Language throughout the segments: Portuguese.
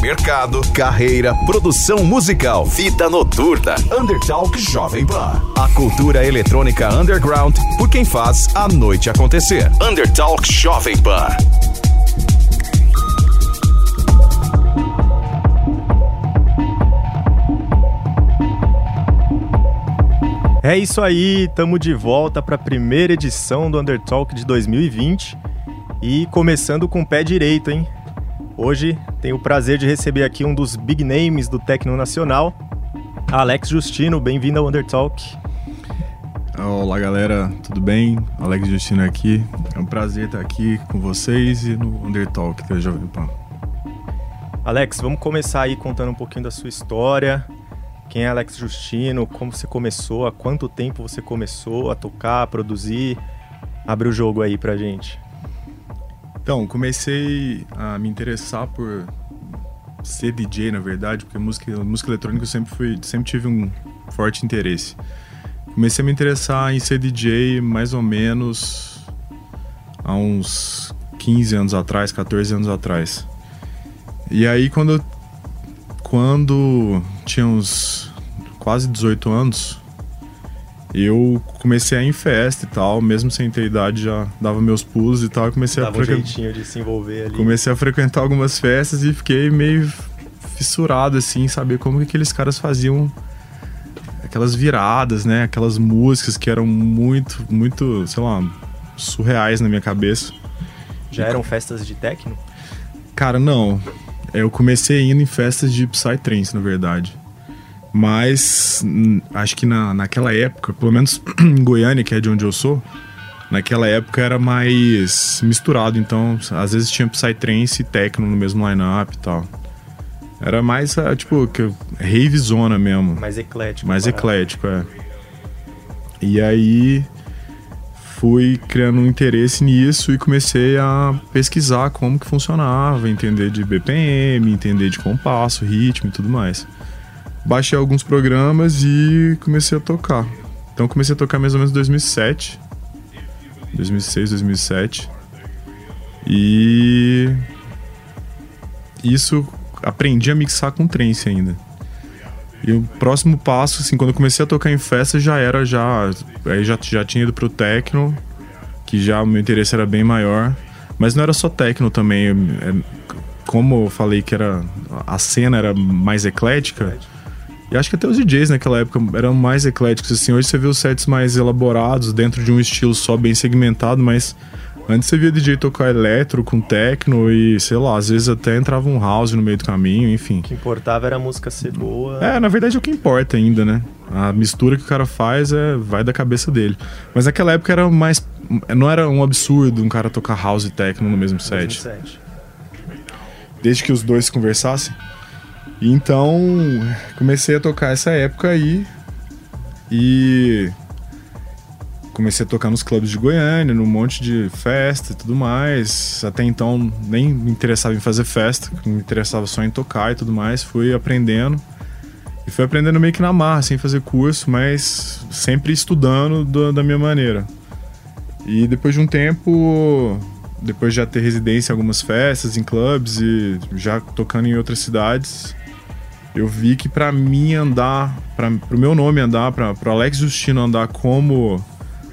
Mercado, carreira, produção musical, vida noturna, Undertalk Jovem Pan. A cultura eletrônica underground por quem faz a noite acontecer. Undertalk Jovem Pan. É isso aí, estamos de volta para a primeira edição do Undertalk de 2020 e começando com o pé direito, hein? Hoje tenho o prazer de receber aqui um dos big names do Tecno Nacional, Alex Justino. Bem-vindo ao Undertalk. Olá galera, tudo bem? Alex Justino aqui. É um prazer estar aqui com vocês e no Undertalk da Jovem Pan. Alex, vamos começar aí contando um pouquinho da sua história. Quem é Alex Justino? Como você começou? Há quanto tempo você começou a tocar, a produzir? Abre o jogo aí pra gente. Então, comecei a me interessar por ser DJ, na verdade, porque música, música eletrônica eu sempre, fui, sempre tive um forte interesse. Comecei a me interessar em ser DJ mais ou menos há uns 15 anos atrás, 14 anos atrás. E aí, quando, quando tinha uns quase 18 anos, eu comecei a ir em festa e tal, mesmo sem ter idade, já dava meus pulos e tal. E comecei Dava a um frequ- jeitinho de se envolver ali. Comecei a frequentar algumas festas e fiquei meio fissurado, assim, em saber como que aqueles caras faziam aquelas viradas, né? Aquelas músicas que eram muito, muito, sei lá, surreais na minha cabeça. Já eram festas de techno? Cara, não. Eu comecei indo em festas de Psytrance, na verdade. Mas hum, acho que na, naquela época, pelo menos em Goiânia, que é de onde eu sou, naquela época era mais misturado. Então, às vezes tinha Psytrance e Techno no mesmo line-up e tal. Era mais, ah, tipo, que- rave zona mesmo. Mais eclético. Mais parada. eclético, é. E aí fui criando um interesse nisso e comecei a pesquisar como que funcionava, entender de BPM, entender de compasso, ritmo e tudo mais. Baixei alguns programas e comecei a tocar. Então comecei a tocar mais ou menos em 2007. 2006, 2007. E isso aprendi a mixar com trance ainda. E o próximo passo, assim, quando eu comecei a tocar em festa, já era já. Aí já, já tinha ido pro techno, que já o meu interesse era bem maior. Mas não era só techno também. é, como eu falei que era. A cena era mais eclética. E acho que até os DJs naquela época eram mais ecléticos, assim. Hoje você vê os sets mais elaborados, dentro de um estilo só bem segmentado, mas antes você via DJ tocar eletro com techno e, sei lá, às vezes até entrava um house no meio do caminho, enfim. O que importava era a música ser boa. É, na verdade é o que importa ainda, né? A mistura que o cara faz é vai da cabeça dele. Mas naquela época era mais. Não era um absurdo um cara tocar house e techno no mesmo set. 2007. Desde que os dois conversassem. Então, comecei a tocar essa época aí. E. Comecei a tocar nos clubes de Goiânia, num monte de festa e tudo mais. Até então nem me interessava em fazer festa, me interessava só em tocar e tudo mais. Fui aprendendo. E fui aprendendo meio que na marra, sem fazer curso, mas sempre estudando do- da minha maneira. E depois de um tempo, depois de já ter residência em algumas festas, em clubes e já tocando em outras cidades, eu vi que pra mim andar, para pro meu nome andar, para pro Alex Justino andar como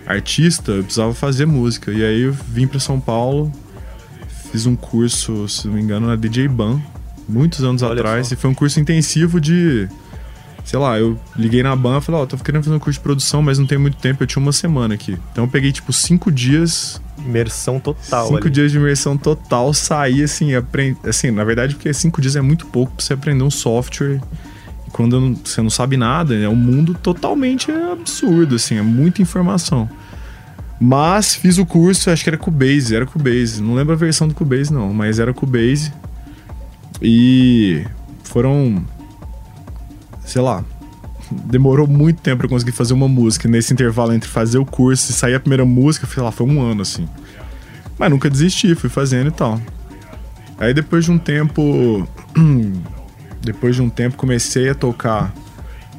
artista, eu precisava fazer música. E aí eu vim pra São Paulo, fiz um curso, se não me engano, na DJ Ban, muitos anos Olha atrás, só. e foi um curso intensivo de sei lá, eu liguei na ban e falei, ó, tô querendo fazer um curso de produção, mas não tem muito tempo, eu tinha uma semana aqui. Então eu peguei, tipo, cinco dias Imersão total cinco ali. dias de imersão total, sair assim, aprend... assim, na verdade, porque cinco dias é muito pouco pra você aprender um software. E quando não- você não sabe nada, é um mundo totalmente absurdo, assim, é muita informação. Mas fiz o curso, acho que era Cubase, era Cubase. Não lembro a versão do Cubase, não, mas era Cubase. E foram. Sei lá. Demorou muito tempo pra conseguir fazer uma música. Nesse intervalo entre fazer o curso e sair a primeira música, sei lá, foi um ano assim. Mas nunca desisti, fui fazendo e tal. Aí depois de um tempo. depois de um tempo comecei a tocar.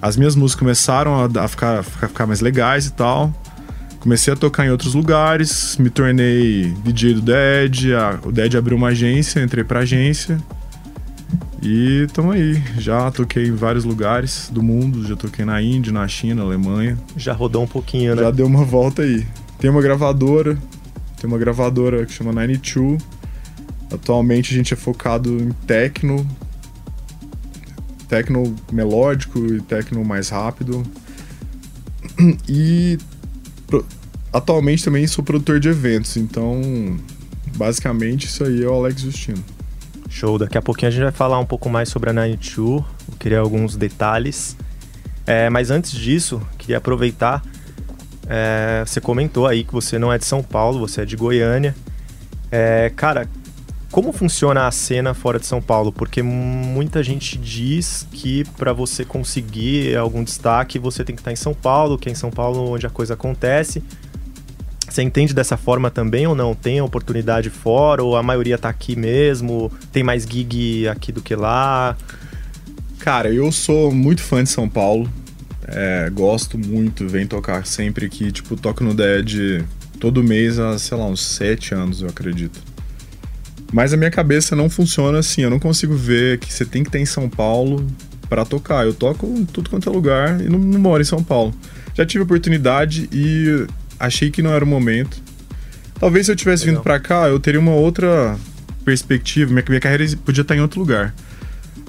As minhas músicas começaram a, ficar, a ficar mais legais e tal. Comecei a tocar em outros lugares, me tornei DJ do Dead, a, o Dead abriu uma agência, entrei pra agência. E tamo aí. Já toquei em vários lugares do mundo, já toquei na Índia, na China, na Alemanha. Já rodou um pouquinho, né? Já deu uma volta aí. Tem uma gravadora, tem uma gravadora que chama 92. Atualmente a gente é focado em techno, techno melódico e techno mais rápido. E atualmente também sou produtor de eventos, então basicamente isso aí é o Alex Justino. Show, daqui a pouquinho a gente vai falar um pouco mais sobre a 92, eu queria alguns detalhes. É, mas antes disso, queria aproveitar, é, você comentou aí que você não é de São Paulo, você é de Goiânia. É, cara, como funciona a cena fora de São Paulo? Porque muita gente diz que para você conseguir algum destaque, você tem que estar em São Paulo, que é em São Paulo onde a coisa acontece. Você entende dessa forma também ou não? Tem oportunidade fora ou a maioria tá aqui mesmo? Tem mais gig aqui do que lá? Cara, eu sou muito fã de São Paulo. É, gosto muito, venho tocar sempre aqui. Tipo, toco no Dead todo mês há, sei lá, uns sete anos, eu acredito. Mas a minha cabeça não funciona assim. Eu não consigo ver que você tem que ter em São Paulo para tocar. Eu toco em tudo quanto é lugar e não, não moro em São Paulo. Já tive oportunidade e achei que não era o momento. Talvez se eu tivesse Legal. vindo para cá, eu teria uma outra perspectiva, minha, minha carreira podia estar em outro lugar.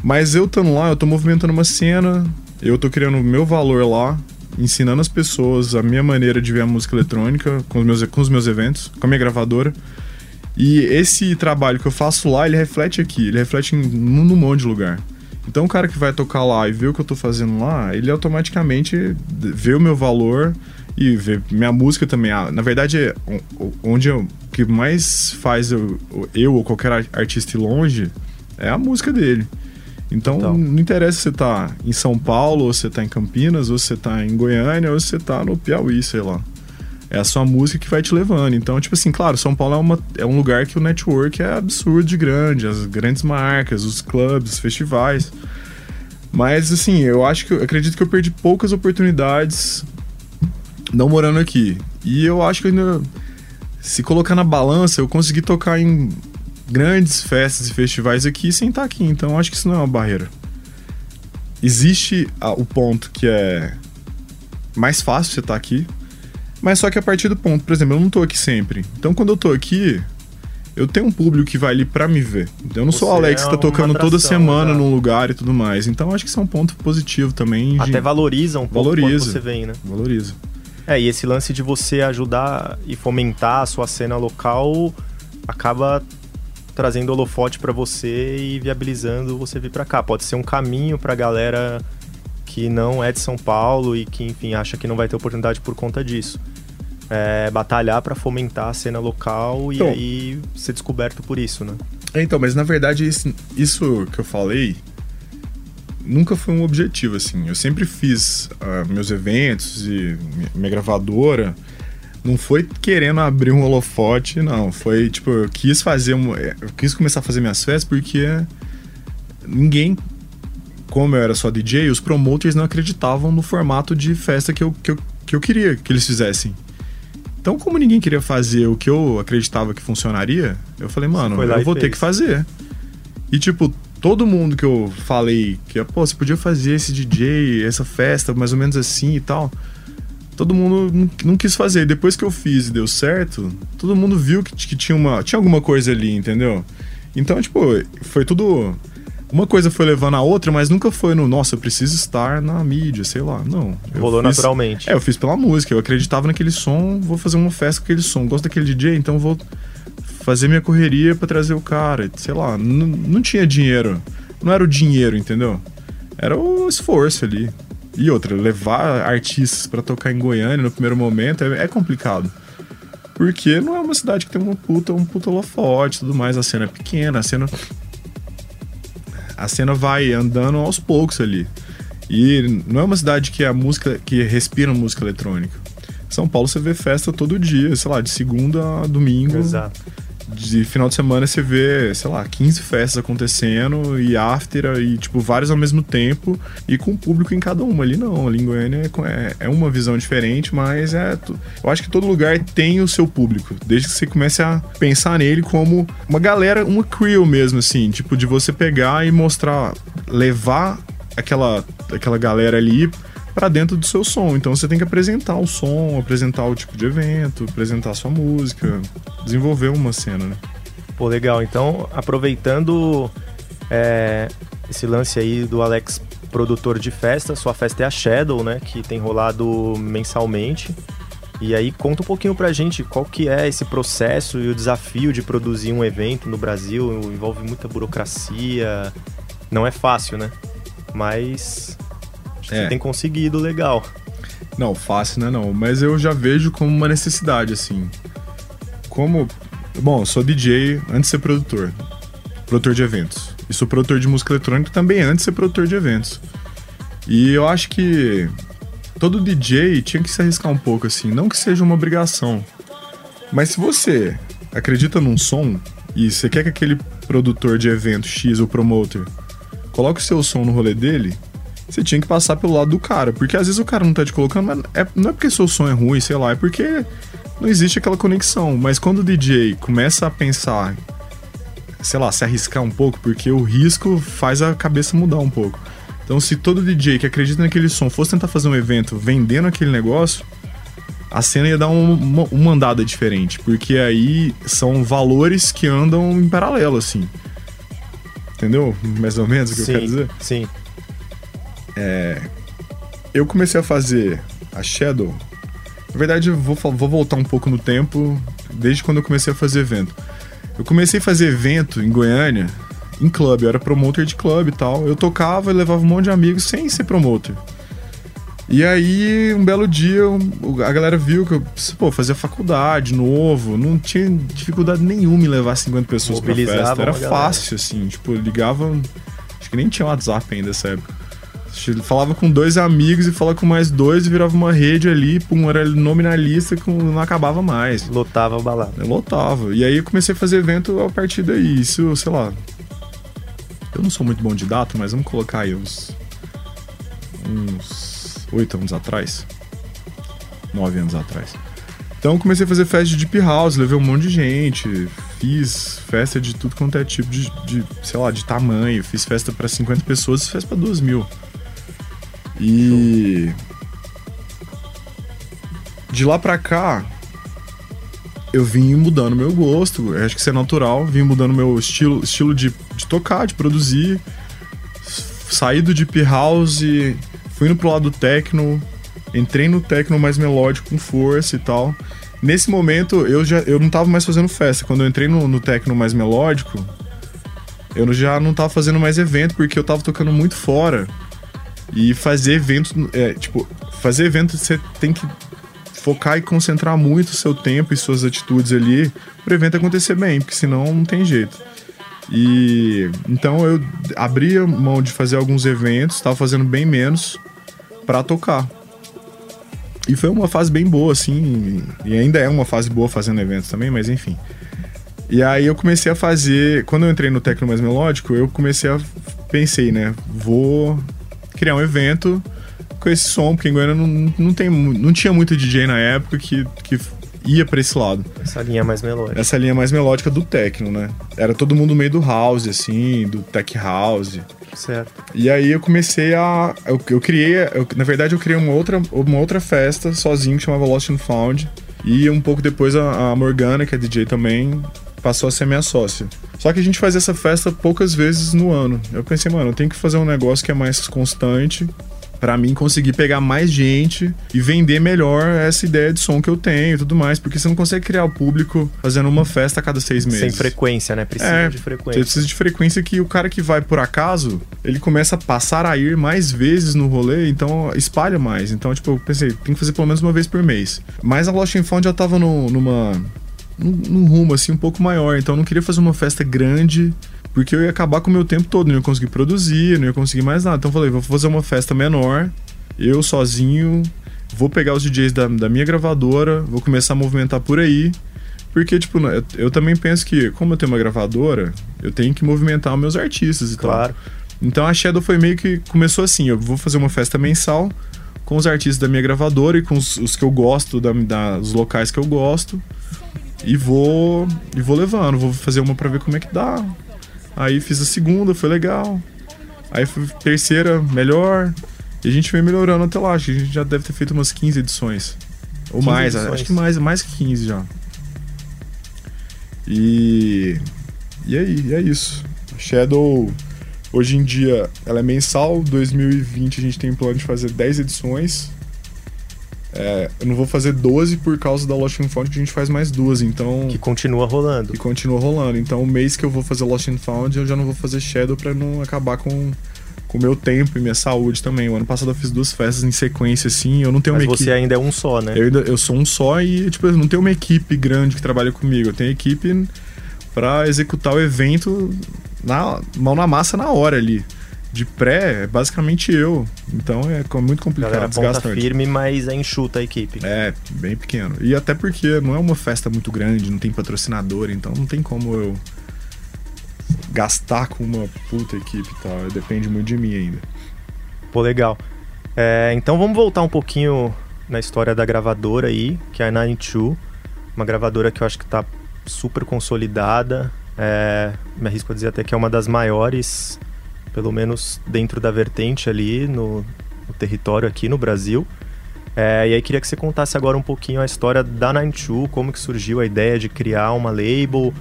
Mas eu estando lá, eu tô movimentando uma cena, eu tô criando o meu valor lá, ensinando as pessoas a minha maneira de ver a música eletrônica com os meus, com os meus eventos, com a minha gravadora. E esse trabalho que eu faço lá, ele reflete aqui, ele reflete em, num monte de lugar. Então o cara que vai tocar lá e vê o que eu tô fazendo lá, ele automaticamente vê o meu valor e ver minha música também. Ah, na verdade, onde o que mais faz eu, eu ou qualquer artista ir longe é a música dele. Então, então, não interessa se você tá em São Paulo, ou você tá em Campinas, ou você tá em Goiânia, ou você tá no Piauí, sei lá. É a sua música que vai te levando. Então, tipo assim, claro, São Paulo é, uma, é um lugar que o network é absurdo de grande, as grandes marcas, os clubes, os festivais. Mas, assim, eu acho que eu acredito que eu perdi poucas oportunidades não morando aqui. E eu acho que ainda, se colocar na balança, eu consegui tocar em grandes festas e festivais aqui sem estar aqui. Então eu acho que isso não é uma barreira. Existe o ponto que é mais fácil você estar aqui, mas só que a partir do ponto, por exemplo, eu não tô aqui sempre. Então quando eu tô aqui, eu tenho um público que vai ali para me ver. Eu não Você sou o Alex é que tá tocando atração, toda semana num lugar e tudo mais. Então acho que isso é um ponto positivo também. Até de... valoriza um pouco valoriza, você vem, né? Valoriza. É, e esse lance de você ajudar e fomentar a sua cena local acaba trazendo holofote para você e viabilizando você vir para cá. Pode ser um caminho para galera que não é de São Paulo e que, enfim, acha que não vai ter oportunidade por conta disso. É, batalhar para fomentar a cena local então, e aí ser descoberto por isso, né? É, então, mas na verdade isso, isso que eu falei nunca foi um objetivo, assim. Eu sempre fiz uh, meus eventos e minha gravadora. Não foi querendo abrir um holofote, não. Foi tipo, eu quis fazer. Um, é, eu quis começar a fazer minhas festas porque ninguém. Como eu era só DJ, os promoters não acreditavam no formato de festa que eu, que eu, que eu queria que eles fizessem. Então, como ninguém queria fazer o que eu acreditava que funcionaria, eu falei, mano, eu vou fez. ter que fazer. E, tipo, todo mundo que eu falei que, pô, você podia fazer esse DJ, essa festa, mais ou menos assim e tal. Todo mundo não, quis fazer. Depois que eu fiz e deu certo, todo mundo viu que, que tinha, uma, tinha alguma coisa ali, entendeu? Então, tipo, foi tudo. Uma coisa foi levando a outra, mas nunca foi no, nossa, eu preciso estar na mídia, sei lá. Não. Rolou fiz, naturalmente. É, eu fiz pela música. Eu acreditava naquele som, vou fazer uma festa com aquele som. Gosto daquele DJ, então vou fazer minha correria para trazer o cara, sei lá, não tinha dinheiro. Não era o dinheiro, entendeu? Era o esforço ali. E outra, levar artistas para tocar em Goiânia no primeiro momento é, é complicado. Porque não é uma cidade que tem uma puta, um puta holofote e tudo mais. A cena é pequena, a cena. A cena vai andando aos poucos ali. E não é uma cidade que a música. que respira música eletrônica. São Paulo você vê festa todo dia, sei lá, de segunda a domingo. Exato. De final de semana você vê, sei lá, 15 festas acontecendo e after e, tipo, várias ao mesmo tempo e com público em cada uma. Ali não, ali em Goiânia é é, é uma visão diferente, mas é. Eu acho que todo lugar tem o seu público, desde que você comece a pensar nele como uma galera, uma crew mesmo, assim, tipo, de você pegar e mostrar, levar aquela, aquela galera ali pra dentro do seu som. Então você tem que apresentar o som, apresentar o tipo de evento, apresentar a sua música, desenvolver uma cena, né? Pô, legal. Então, aproveitando é, esse lance aí do Alex, produtor de festa, sua festa é a Shadow, né? Que tem rolado mensalmente. E aí, conta um pouquinho pra gente qual que é esse processo e o desafio de produzir um evento no Brasil. Envolve muita burocracia. Não é fácil, né? Mas que É. você tem conseguido legal. Não, fácil, né? Não, mas eu já vejo como uma necessidade, assim. Como. Bom, sou DJ antes de ser produtor. Produtor de eventos. E sou produtor de música eletrônica também antes de ser produtor de eventos. E eu acho que todo DJ tinha que se arriscar um pouco, assim. Não que seja uma obrigação. Mas se você acredita num som e você quer que aquele produtor de evento X ou promoter coloque o seu som no rolê dele, você tinha que passar pelo lado do cara. Porque às vezes o cara não tá te colocando, mas é- não é porque seu som é ruim, sei lá, é porque não existe aquela conexão. Mas quando o DJ começa a pensar, sei lá, se arriscar um pouco, porque o risco faz a cabeça mudar um pouco. Então, se todo DJ que acredita naquele som fosse tentar fazer um evento vendendo aquele negócio, a cena ia dar um- uma, uma andada diferente. Porque aí são valores que andam em paralelo, assim. Entendeu? Mais ou menos o que eu quero dizer? sim. Eu comecei a fazer a Shadow. Na verdade, eu vou, vou voltar um pouco no tempo, desde quando eu comecei a fazer evento. Eu comecei a fazer evento em Goiânia, em clube. Eu era promoter de clube e tal. Eu tocava e levava um monte de amigos sem ser promoter. E aí, um belo dia, a galera viu que eu, pô, fazia faculdade, novo, não tinha dificuldade nenhuma em levar 50 pessoas pra festa. Era fácil, assim, tipo, ligava. Acho que nem tinha WhatsApp ainda nessa época. Falava com dois amigos e falava com mais dois e virava uma rede ali, pum, era nome na lista que não acabava mais. Lotava a balada. Eu lotava. E aí eu comecei a fazer evento a partir daí. Isso, sei lá. Eu não sou muito bom de data, mas vamos colocar aí uns. uns oito anos atrás. Nove anos atrás. Então eu comecei a fazer festa de Deep House, levei um monte de gente, fiz festa de tudo quanto é tipo de, de sei lá, de tamanho, fiz festa pra 50 pessoas, fiz festa pra 2 mil. E. De lá pra cá, eu vim mudando meu gosto, acho que isso é natural, vim mudando meu estilo, estilo de, de tocar, de produzir. Saí do Deep House, fui indo pro lado do techno, entrei no techno mais melódico com força e tal. Nesse momento, eu já eu não tava mais fazendo festa. Quando eu entrei no, no techno mais melódico, eu já não tava fazendo mais evento, porque eu tava tocando muito fora. E fazer evento, é, tipo, fazer evento você tem que focar e concentrar muito o seu tempo e suas atitudes ali pro evento acontecer bem, porque senão não tem jeito. E então eu abria mão de fazer alguns eventos, tava fazendo bem menos pra tocar. E foi uma fase bem boa, assim, e ainda é uma fase boa fazendo eventos também, mas enfim. E aí eu comecei a fazer, quando eu entrei no Tecno Mais Melódico, eu comecei a pensei, né, vou criar um evento com esse som, porque em Goiânia não, não, tem, não tinha muito DJ na época que, que ia pra esse lado. Essa linha mais melódica. Essa linha mais melódica do techno, né? Era todo mundo meio do house, assim, do tech house. Certo. E aí eu comecei a. Eu, eu criei. eu- na verdade, eu criei uma outra, uma outra festa sozinho que chamava Lost and Found. E um pouco depois a, a Morgana, que é DJ também, passou a ser minha sócia. Só que a gente fazia essa festa poucas vezes no ano. Eu pensei, mano, eu tenho que fazer um negócio que é mais constante Pra mim conseguir pegar mais gente e vender melhor essa ideia de som que eu tenho e tudo mais. Porque você não consegue criar o público fazendo uma festa a cada seis meses. Sem frequência, né? Precisa É, de Você frequência. precisa de frequência que o cara que vai por acaso, ele começa a passar a ir mais vezes no rolê, então espalha mais. Então, tipo, eu pensei, tem que fazer pelo menos uma vez por mês. Mas a Lost and Found já tava no- numa. Num, num rumo assim um pouco maior, então eu não queria fazer uma festa grande, porque eu ia acabar com o meu tempo todo, não ia conseguir produzir, não ia conseguir mais nada. Então eu falei, vou fazer uma festa menor, eu sozinho, vou pegar os DJs da, da minha gravadora, vou começar a movimentar por aí. Porque, tipo, eu, eu também penso que, como eu tenho uma gravadora, eu tenho que movimentar os meus artistas e Claro. tal. Então a Shadow foi meio que começou assim: eu vou fazer uma festa mensal com os artistas da minha gravadora e com os, os que eu gosto, da, da- os locais que eu gosto. E vou, e vou levando, vou fazer uma pra ver como é que dá. Aí fiz a segunda, foi legal. Aí foi terceira, melhor. E a gente vem melhorando até lá. Acho que a gente já deve ter feito umas 15 edições. Ou 15 mais, edições. acho que mais, mais que 15 já. E. E aí, e é isso. Shadow, hoje em dia, ela é mensal. 2020 a gente tem plano de fazer 10 edições. É, eu não vou fazer 12 por causa da Lost and Found, que a gente faz mais duas, então. Que continua rolando. E continua rolando. Então, o mês que eu vou fazer Lost and Found, eu já não vou fazer Shadow pra não acabar com com o meu tempo e minha saúde também. O ano passado eu fiz duas festas em sequência, assim. Eu não tenho Mas uma você equipe. ainda é um só, né? Eu, ainda- eu sou um só e, tipo, eu não tenho uma equipe grande que trabalha comigo. Eu tenho equipe pra executar o evento na mão na massa na hora ali. De pré, é basicamente eu. Então é muito complicado, galera ponta firme, mas é enxuta a equipe. É, bem pequeno. E até porque não é uma festa muito grande, não tem patrocinador, então não tem como eu gastar com uma puta equipe e tal. Depende muito de mim ainda. Pô, legal. É, então vamos voltar um pouquinho na história da gravadora aí, que é a 92. Uma gravadora que eu acho que tá super consolidada. É, me arrisco a dizer até que é uma das maiores, pelo menos dentro da vertente ali no, no território aqui no Brasil. É, e aí queria que você contasse agora um pouquinho a história da 92, como que surgiu a ideia de criar uma label,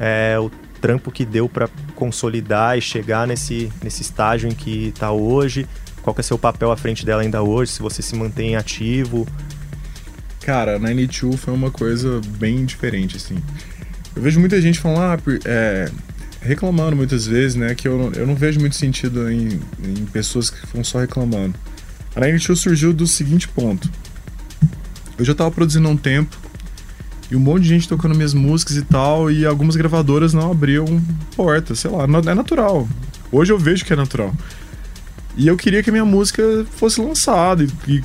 é, o trampo que deu para consolidar e chegar nesse, nesse estágio em que está hoje, qual que é seu papel à frente dela ainda hoje, se você se mantém ativo. Cara, 92 foi uma coisa bem diferente, assim. Eu vejo muita gente falando, ah, é, reclamando muitas vezes, né, que eu não, eu não vejo muito sentido em, em pessoas que ficam só reclamando. A 92 surgiu do seguinte ponto. Eu já tava produzindo há um tempo, e um monte de gente tocando minhas músicas e tal, e algumas gravadoras não abriam porta, sei lá, é natural. Hoje eu vejo que é natural. E eu queria que a minha música fosse lançada, e, e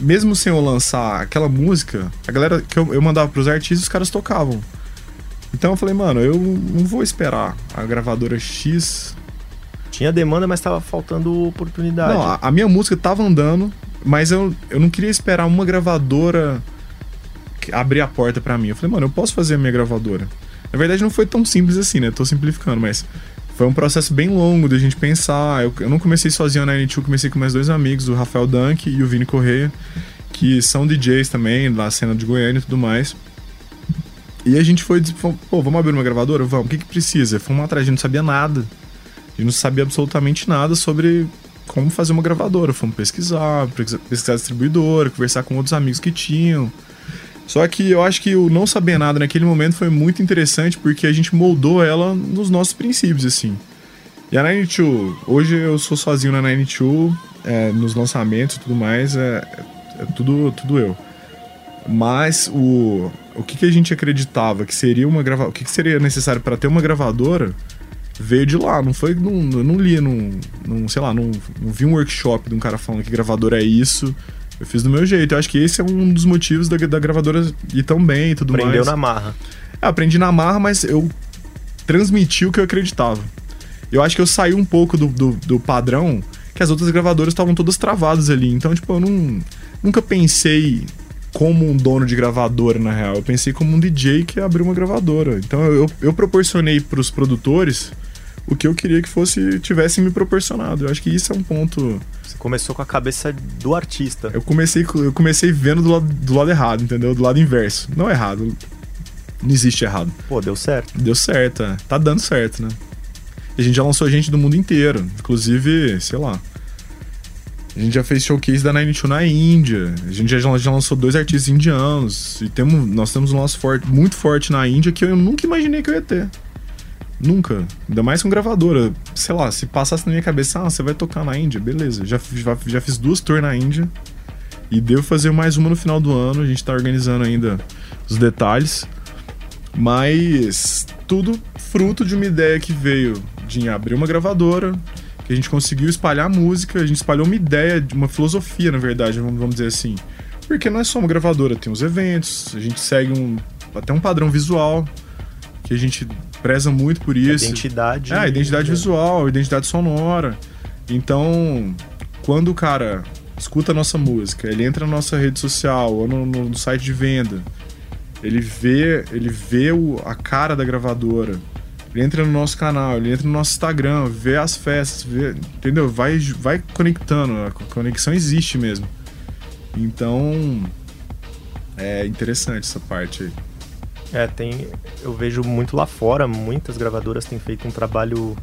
mesmo sem eu lançar aquela música, a galera que eu, eu mandava pros artistas, os caras tocavam. Então eu falei, mano, eu não vou esperar a gravadora X. Tinha demanda, mas estava faltando oportunidade. Não, a, minha música tava andando, mas eu, eu não queria esperar uma gravadora abrir a porta pra mim. Eu falei, mano, eu posso fazer a minha gravadora. Na verdade, não foi tão simples assim, né? Tô simplificando, mas foi um processo bem longo da gente pensar. Eu, eu não comecei sozinho na N2, comecei com meus dois amigos, o Rafael Dunk e o Vini Correia, que são DJs também, da cena de Goiânia e tudo mais. E a gente foi, pô, vamos abrir uma gravadora? Vamos, o que que precisa? Fomos atrás, a gente não sabia nada. A gente não sabia absolutamente nada sobre como fazer uma gravadora. Fomos pesquisar, pesquisar distribuidora, conversar com outros amigos que tinham. Só que eu acho que o não saber nada naquele momento foi muito interessante porque a gente moldou ela nos nossos princípios, assim. E a 92, hoje eu sou sozinho na 92, é, nos lançamentos e tudo mais, é, é tudo, tudo eu. Mas o, o que, que a gente acreditava que seria uma gravadora, o que, que seria necessário para ter uma gravadora, veio de lá, não foi, não, eu não li, não, não sei lá, não, não vi um workshop de um cara falando que gravadora é isso. Eu fiz do meu jeito. Eu acho que esse é um dos motivos da, da gravadora ir tão bem e tudo Prendeu mais. na marra. É, aprendi na marra, mas eu transmiti o que eu acreditava. Eu acho que eu saí um pouco do, do, do padrão que as outras gravadoras estavam todas travadas ali. Então, tipo, eu não, nunca pensei como um dono de gravadora, na real. Eu pensei como um DJ que abriu uma gravadora. Então, eu, eu proporcionei pros produtores o que eu queria que fosse tivessem me proporcionado. Eu acho que isso é um ponto. Você começou com a cabeça do artista. Eu comecei, co- eu comecei vendo do lado, do lado errado, entendeu? Do lado inverso. Não errado. Não existe errado. Pô, deu certo. Deu certo, é. Tá dando certo, né? E a gente já lançou gente do mundo inteiro. Inclusive, sei lá. A gente já fez showcase da Nine Two na Índia. A gente já, já lançou dois artistas indianos. E temos, nós temos um nosso forte, muito forte na Índia que eu nunca imaginei que eu ia ter. Nunca. Ainda mais com gravadora. Sei lá, se passasse na minha cabeça, ah, você vai tocar na Índia, beleza. Já, já, já fiz duas tours na Índia. E devo fazer mais uma no final do ano. A gente tá organizando ainda os detalhes. Mas tudo fruto de uma ideia que veio de abrir uma gravadora, que a gente conseguiu espalhar música, a gente espalhou uma ideia, uma filosofia, na verdade, vamos dizer assim. Porque não é só uma gravadora, tem os eventos, a gente segue um, até um padrão visual, que a gente preza muito por isso. Identidade. É, identidade visual, identidade sonora. Então, quando o cara escuta a nossa música, ele entra na nossa rede social ou no, no site de venda, ele vê, ele vê o, a cara da gravadora, ele entra no nosso canal, ele entra no nosso Instagram, vê as festas, vê, entendeu? Vai, vai conectando, a conexão existe mesmo. Então, é interessante essa parte aí. É, tem. Eu vejo muito lá fora, muitas gravadoras têm feito um trabalho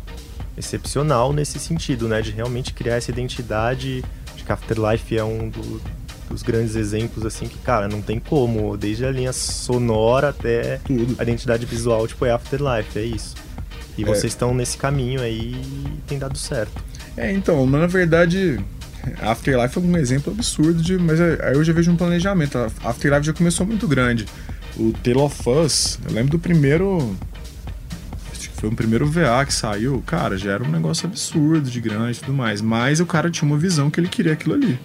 excepcional nesse sentido, né? De realmente criar essa identidade. Acho que Afterlife é um do, dos grandes exemplos, assim, que, cara, não tem como. Desde a linha sonora até Tudo. a identidade visual, tipo, é Afterlife, é isso. E É. vocês estão nesse caminho aí e tem dado certo. É, então, na verdade, Afterlife é um exemplo absurdo de. Mas é- aí eu já vejo um planejamento. A Afterlife já começou muito grande. O Tale of Us, eu lembro do primeiro. Acho que foi o primeiro VA que saiu. Cara, já era um negócio absurdo de grande e tudo mais. Mas o cara tinha uma visão que ele queria aquilo ali.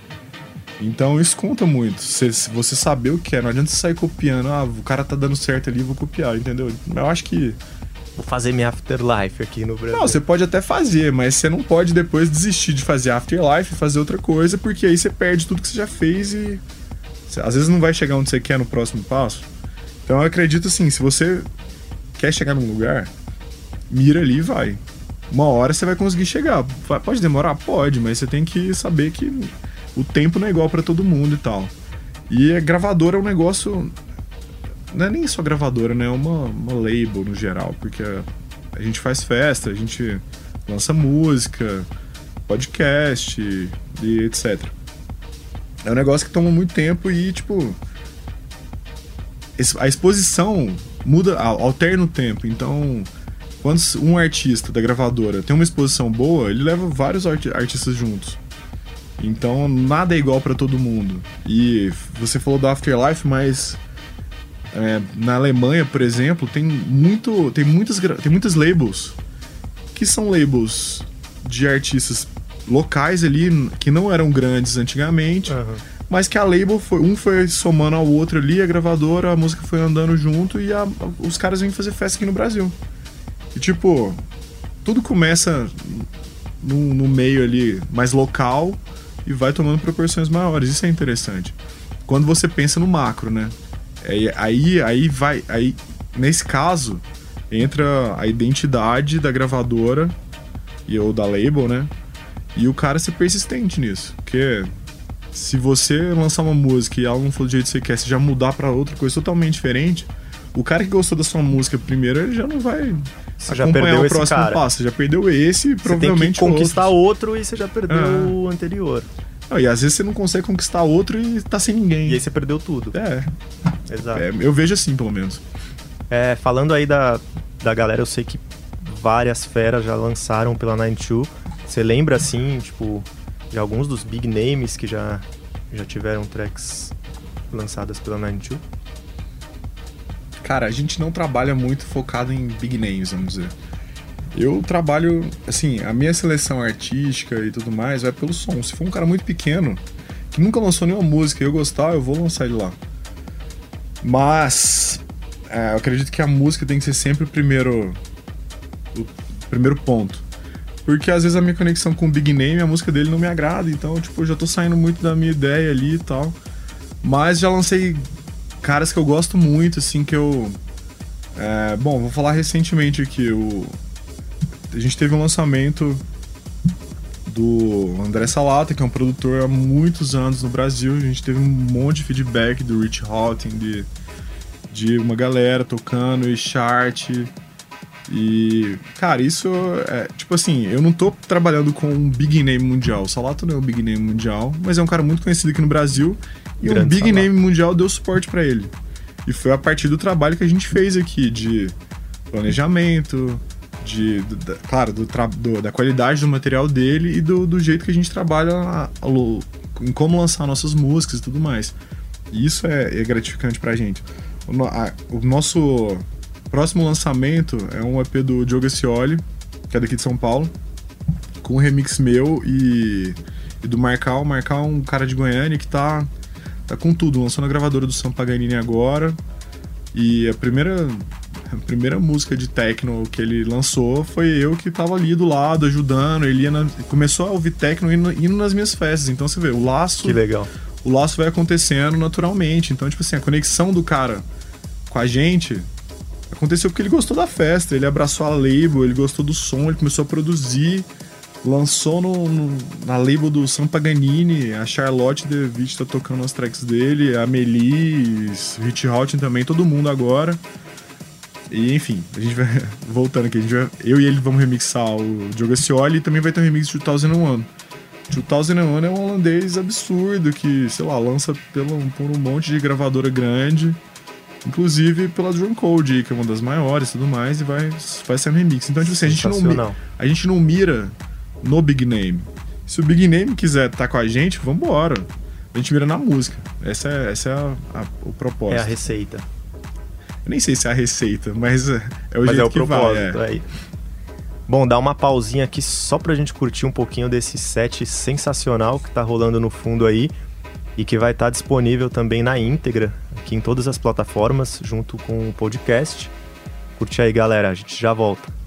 Então isso conta muito. Se, se você saber o que é, não adianta você sair copiando. Ah, o cara tá dando certo ali, vou copiar, entendeu? Eu acho que. Vou fazer minha Afterlife aqui no Brasil. Não, você pode até fazer, mas você não pode depois desistir de fazer Afterlife e fazer outra coisa, porque aí você perde tudo que você já fez e às vezes não vai chegar onde você quer no próximo passo. Então eu acredito assim, se você quer chegar num lugar, mira ali e vai. Uma hora você vai conseguir chegar. Pode demorar? Pode, mas você tem que saber que o tempo não é igual pra todo mundo e tal. E a gravadora é um negócio. Não é nem só gravadora, né? É uma, uma label no geral, porque a, a gente faz festa, a gente lança música, podcast e etc. É um negócio que toma muito tempo e, tipo. A exposição muda, al- alterna o tempo. Então, quando um artista da gravadora tem uma exposição boa, ele leva vários arti- artistas juntos. Então, nada é igual pra todo mundo. E você falou do Afterlife, mas é, na Alemanha, por exemplo, tem muito, tem muitas, tem muitas labels que são labels de artistas locais ali que não eram grandes antigamente, Aham. mas que a label foi um foi somando ao outro ali, a gravadora, a música foi andando junto e a- os caras vêm fazer festa aqui no Brasil. E tipo, tudo começa no, no meio ali mais local e vai tomando proporções maiores. Isso é interessante. Quando você pensa no macro, né? Aí, aí, aí vai. Aí, nesse caso, entra a identidade da gravadora e ou da label, né? E o cara ser persistente nisso. Porque se você lançar uma música e ela não for do jeito que você quer, você já mudar pra outra coisa totalmente diferente, o cara que gostou da sua música primeiro, ele já não vai Você já acompanhar perdeu o próximo passo. Você já perdeu esse e Você tem provavelmente que conquistar outros. outro e você já perdeu É. o anterior. Não, e às vezes você não consegue conquistar outro e tá sem ninguém. E aí você perdeu tudo. É, Exato. é, eu vejo assim, pelo menos. É, falando aí da, da galera, eu sei que várias feras já lançaram pela 92. Você lembra, assim, tipo, de alguns dos big names que já, já tiveram tracks lançadas pela 92? Cara, a gente não trabalha muito focado em big names, vamos dizer. Eu trabalho, assim, a minha seleção artística e tudo mais vai pelo som. Se for um cara muito pequeno, que nunca lançou nenhuma música e eu gostar, eu vou lançar ele lá. Mas, é, eu acredito que a música tem que ser sempre o primeiro, o primeiro ponto. Porque às vezes a minha conexão com o Big Name, a música dele não me agrada, então, tipo, eu já tô saindo muito da minha ideia ali e tal. Mas já lancei caras que eu gosto muito, assim, que eu. é, bom, vou falar recentemente aqui. O, a gente teve um lançamento do André Salata, que é um produtor há muitos anos no Brasil. A gente teve um monte de feedback do Rich Houghton, de, de uma galera tocando e chart. E, cara, isso é, tipo assim, eu não tô trabalhando com um big name mundial. O Salato não é um big name mundial, mas é um cara muito conhecido aqui no Brasil. E Grande um big Salato. name mundial deu suporte pra ele. E foi a partir do trabalho que a gente fez aqui, de planejamento, de, do- da- claro, do, do- da qualidade do material dele e do, do jeito que a gente trabalha a- ao- em como lançar nossas músicas e tudo mais. E isso é, é gratificante pra gente. O, a- o nosso próximo lançamento é um EP do Diogo Scioli, que é daqui de São Paulo, com um remix meu e, e do Marcal. Marcal é um cara de Goiânia que tá, tá com tudo. Lançou na gravadora do Sam Paganini agora. E a primeira, a primeira música de techno que ele lançou foi eu que tava ali do lado, ajudando. Ele ia na- começou a ouvir techno indo, indo nas minhas festas. Então você vê, o laço Que legal. o laço vai acontecendo naturalmente. Então, tipo assim, a conexão do cara com a gente aconteceu porque ele gostou da festa, ele abraçou a label, ele gostou do som, ele começou a produzir, lançou no, no- na label do Sam Paganini, a Charlotte DeVitt tá tocando as tracks dele, a Melis, Rich Houghton também, todo mundo agora. E enfim, a gente vai voltando aqui, a gente vai- eu e ele vamos remixar o Diogo Scioli e também vai ter um remix de 2001. 2001 é um holandês absurdo que, sei lá, lança pelo, por um monte de gravadora grande, inclusive pela Drum Code, que é uma das maiores e tudo mais, e vai, vai ser um remix. Então, tipo assim, a gente, não, a gente não mira no Big Name. Se o Big Name quiser estar com a gente, vambora. A gente mira na música. Essa é, essa é a- a- o propósito. É a receita. Eu nem sei se é a receita, mas é, é o Mas jeito é o que vai. propósito. é. Aí. Bom, dá uma pausinha aqui só pra gente curtir um pouquinho desse set sensacional que tá rolando no fundo aí e que vai estar disponível também na íntegra aqui em todas as plataformas junto com o podcast. Curte aí, galera. A gente já volta.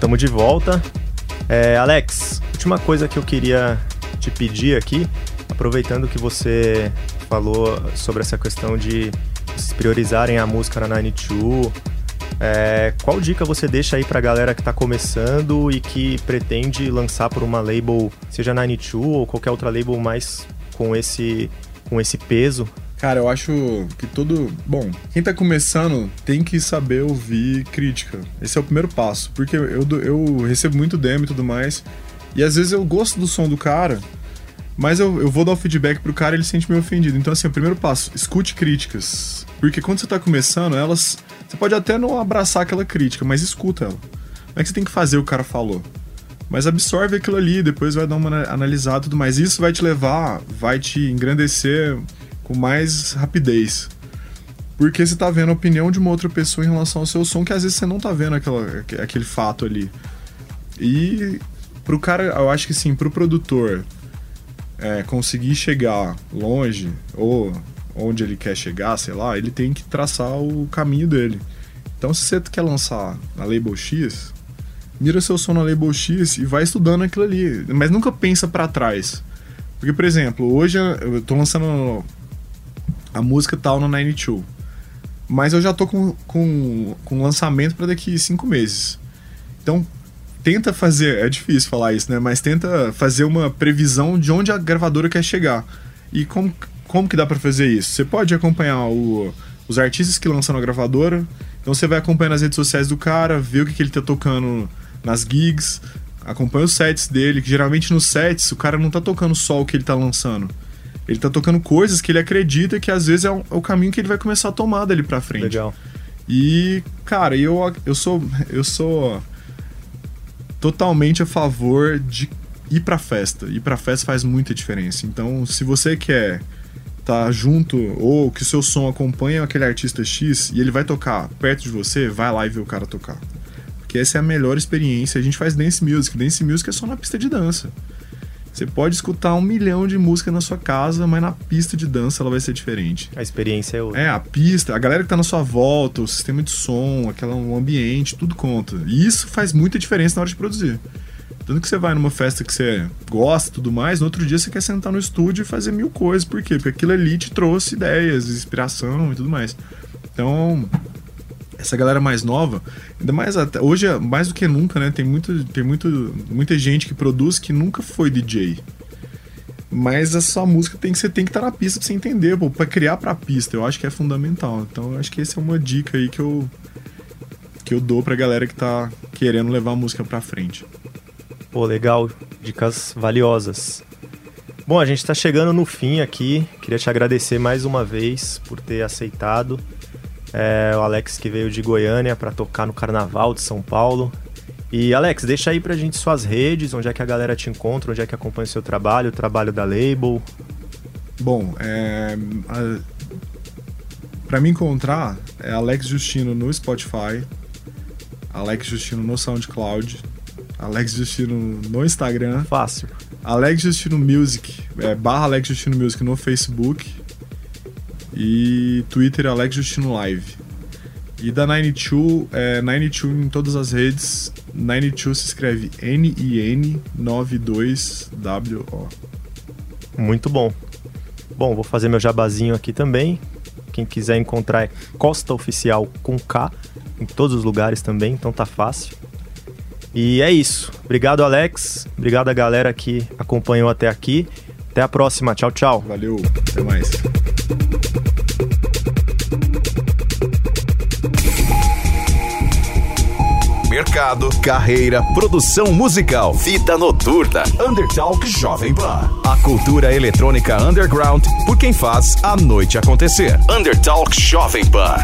Estamos de volta. É, Alex, última coisa que eu queria te pedir aqui, aproveitando que você falou sobre essa questão de vocês priorizarem a música na 92, é, qual dica você deixa aí pra galera que tá começando e que pretende lançar por uma label, seja 92 ou qualquer outra label mais com esse, com esse peso? Cara, eu acho que todo. Bom, quem tá começando tem que saber ouvir crítica. Esse é o primeiro passo. Porque eu, eu recebo muito demo e tudo mais. E às vezes eu gosto do som do cara, mas eu, eu vou dar o feedback pro cara e ele se sente meio ofendido. Então, assim, o primeiro passo, escute críticas. Porque quando você tá começando, elas. Você pode até não abraçar aquela crítica, mas escuta ela. Não é que você tem que fazer o cara falou. Mas absorve aquilo ali, depois vai dar uma ana- analisada e tudo mais. Isso vai te levar, vai te engrandecer com mais rapidez. Porque você tá vendo a opinião de uma outra pessoa em relação ao seu som, que às vezes você não tá vendo aquela, aque- aquele fato ali. E pro cara, eu acho que sim, pro produtor é, conseguir chegar longe, ou onde ele quer chegar, sei lá, ele tem que traçar o caminho dele. Então se você quer lançar na Label X, mira seu som na Label X e vai estudando aquilo ali. Mas nunca pensa pra trás. Porque, por exemplo, hoje eu tô lançando a música tal no 92. Mas eu já tô com, com, com lançamento para daqui cinco meses. Então, tenta fazer. É difícil falar isso, né? Mas tenta fazer uma previsão de onde a gravadora quer chegar. E como, como que dá para fazer isso? Você pode acompanhar o- os artistas que lançam na gravadora. Então você vai acompanhando as redes sociais do cara, ver o que, que ele tá tocando nas gigs, acompanho os sets dele, que geralmente nos sets o cara não tá tocando só o que ele tá lançando. Ele tá tocando coisas que ele acredita que às vezes é o, é o caminho que ele vai começar a tomar dali pra frente. Legal. E, cara, eu, eu sou. Eu sou totalmente a favor de ir pra festa. Ir pra festa faz muita diferença. Então, se você quer tá junto ou que o seu som acompanha aquele artista X e ele vai tocar perto de você, vai lá e vê o cara tocar. Porque essa é a melhor experiência. A gente faz dance music. Dance music é só na pista de dança. Você pode escutar um milhão de músicas na sua casa, mas na pista de dança ela vai ser diferente. A experiência é outra. É, a pista, a galera que tá na sua volta, o sistema de som, aquela, o ambiente, tudo conta. E isso faz muita diferença na hora de produzir. Tanto que você vai numa festa que você gosta e tudo mais, no outro dia você quer sentar no estúdio e fazer mil coisas. Por quê? Porque aquilo ali te trouxe ideias, inspiração e tudo mais. Então, essa galera mais nova, ainda mais até, hoje mais do que nunca, né? Tem muito, tem muito, muita gente que produz que nunca foi DJ. Mas a sua música tem que você tem que estar na pista pra você entender, pô, pra criar pra pista, eu acho que é fundamental. Então, eu acho que essa é uma dica aí que eu que eu dou pra galera que tá querendo levar a música pra frente. Pô, legal, dicas valiosas. Bom, a gente tá chegando no fim aqui. Queria te agradecer mais uma vez por ter aceitado. É, o Alex que veio de Goiânia para tocar no Carnaval de São Paulo. E Alex, deixa aí pra gente suas redes, onde é que a galera te encontra, onde é que acompanha o seu trabalho, o trabalho da label. Bom, é, a, pra me encontrar é Alex Justino no Spotify, Alex Justino no SoundCloud, Alex Justino no Instagram, Fácil. Alex Justino Music, é, barra Alex Justino Music no Facebook e Twitter Alex Justino Live. E da 92, é 92 em todas as redes. 92 se escreve N-I-N-92-W-O. Muito bom. Bom, vou fazer meu jabazinho aqui também. Quem quiser encontrar é Costa Oficial com K em todos os lugares também, então tá fácil. E é isso. Obrigado, Alex. Obrigado a galera que acompanhou até aqui. Até a próxima. Tchau, tchau. Valeu, até mais. Mercado, carreira, produção musical, vida noturna, Undertalk Jovem Pan. A cultura eletrônica underground por quem faz a noite acontecer. Undertalk Jovem Pan.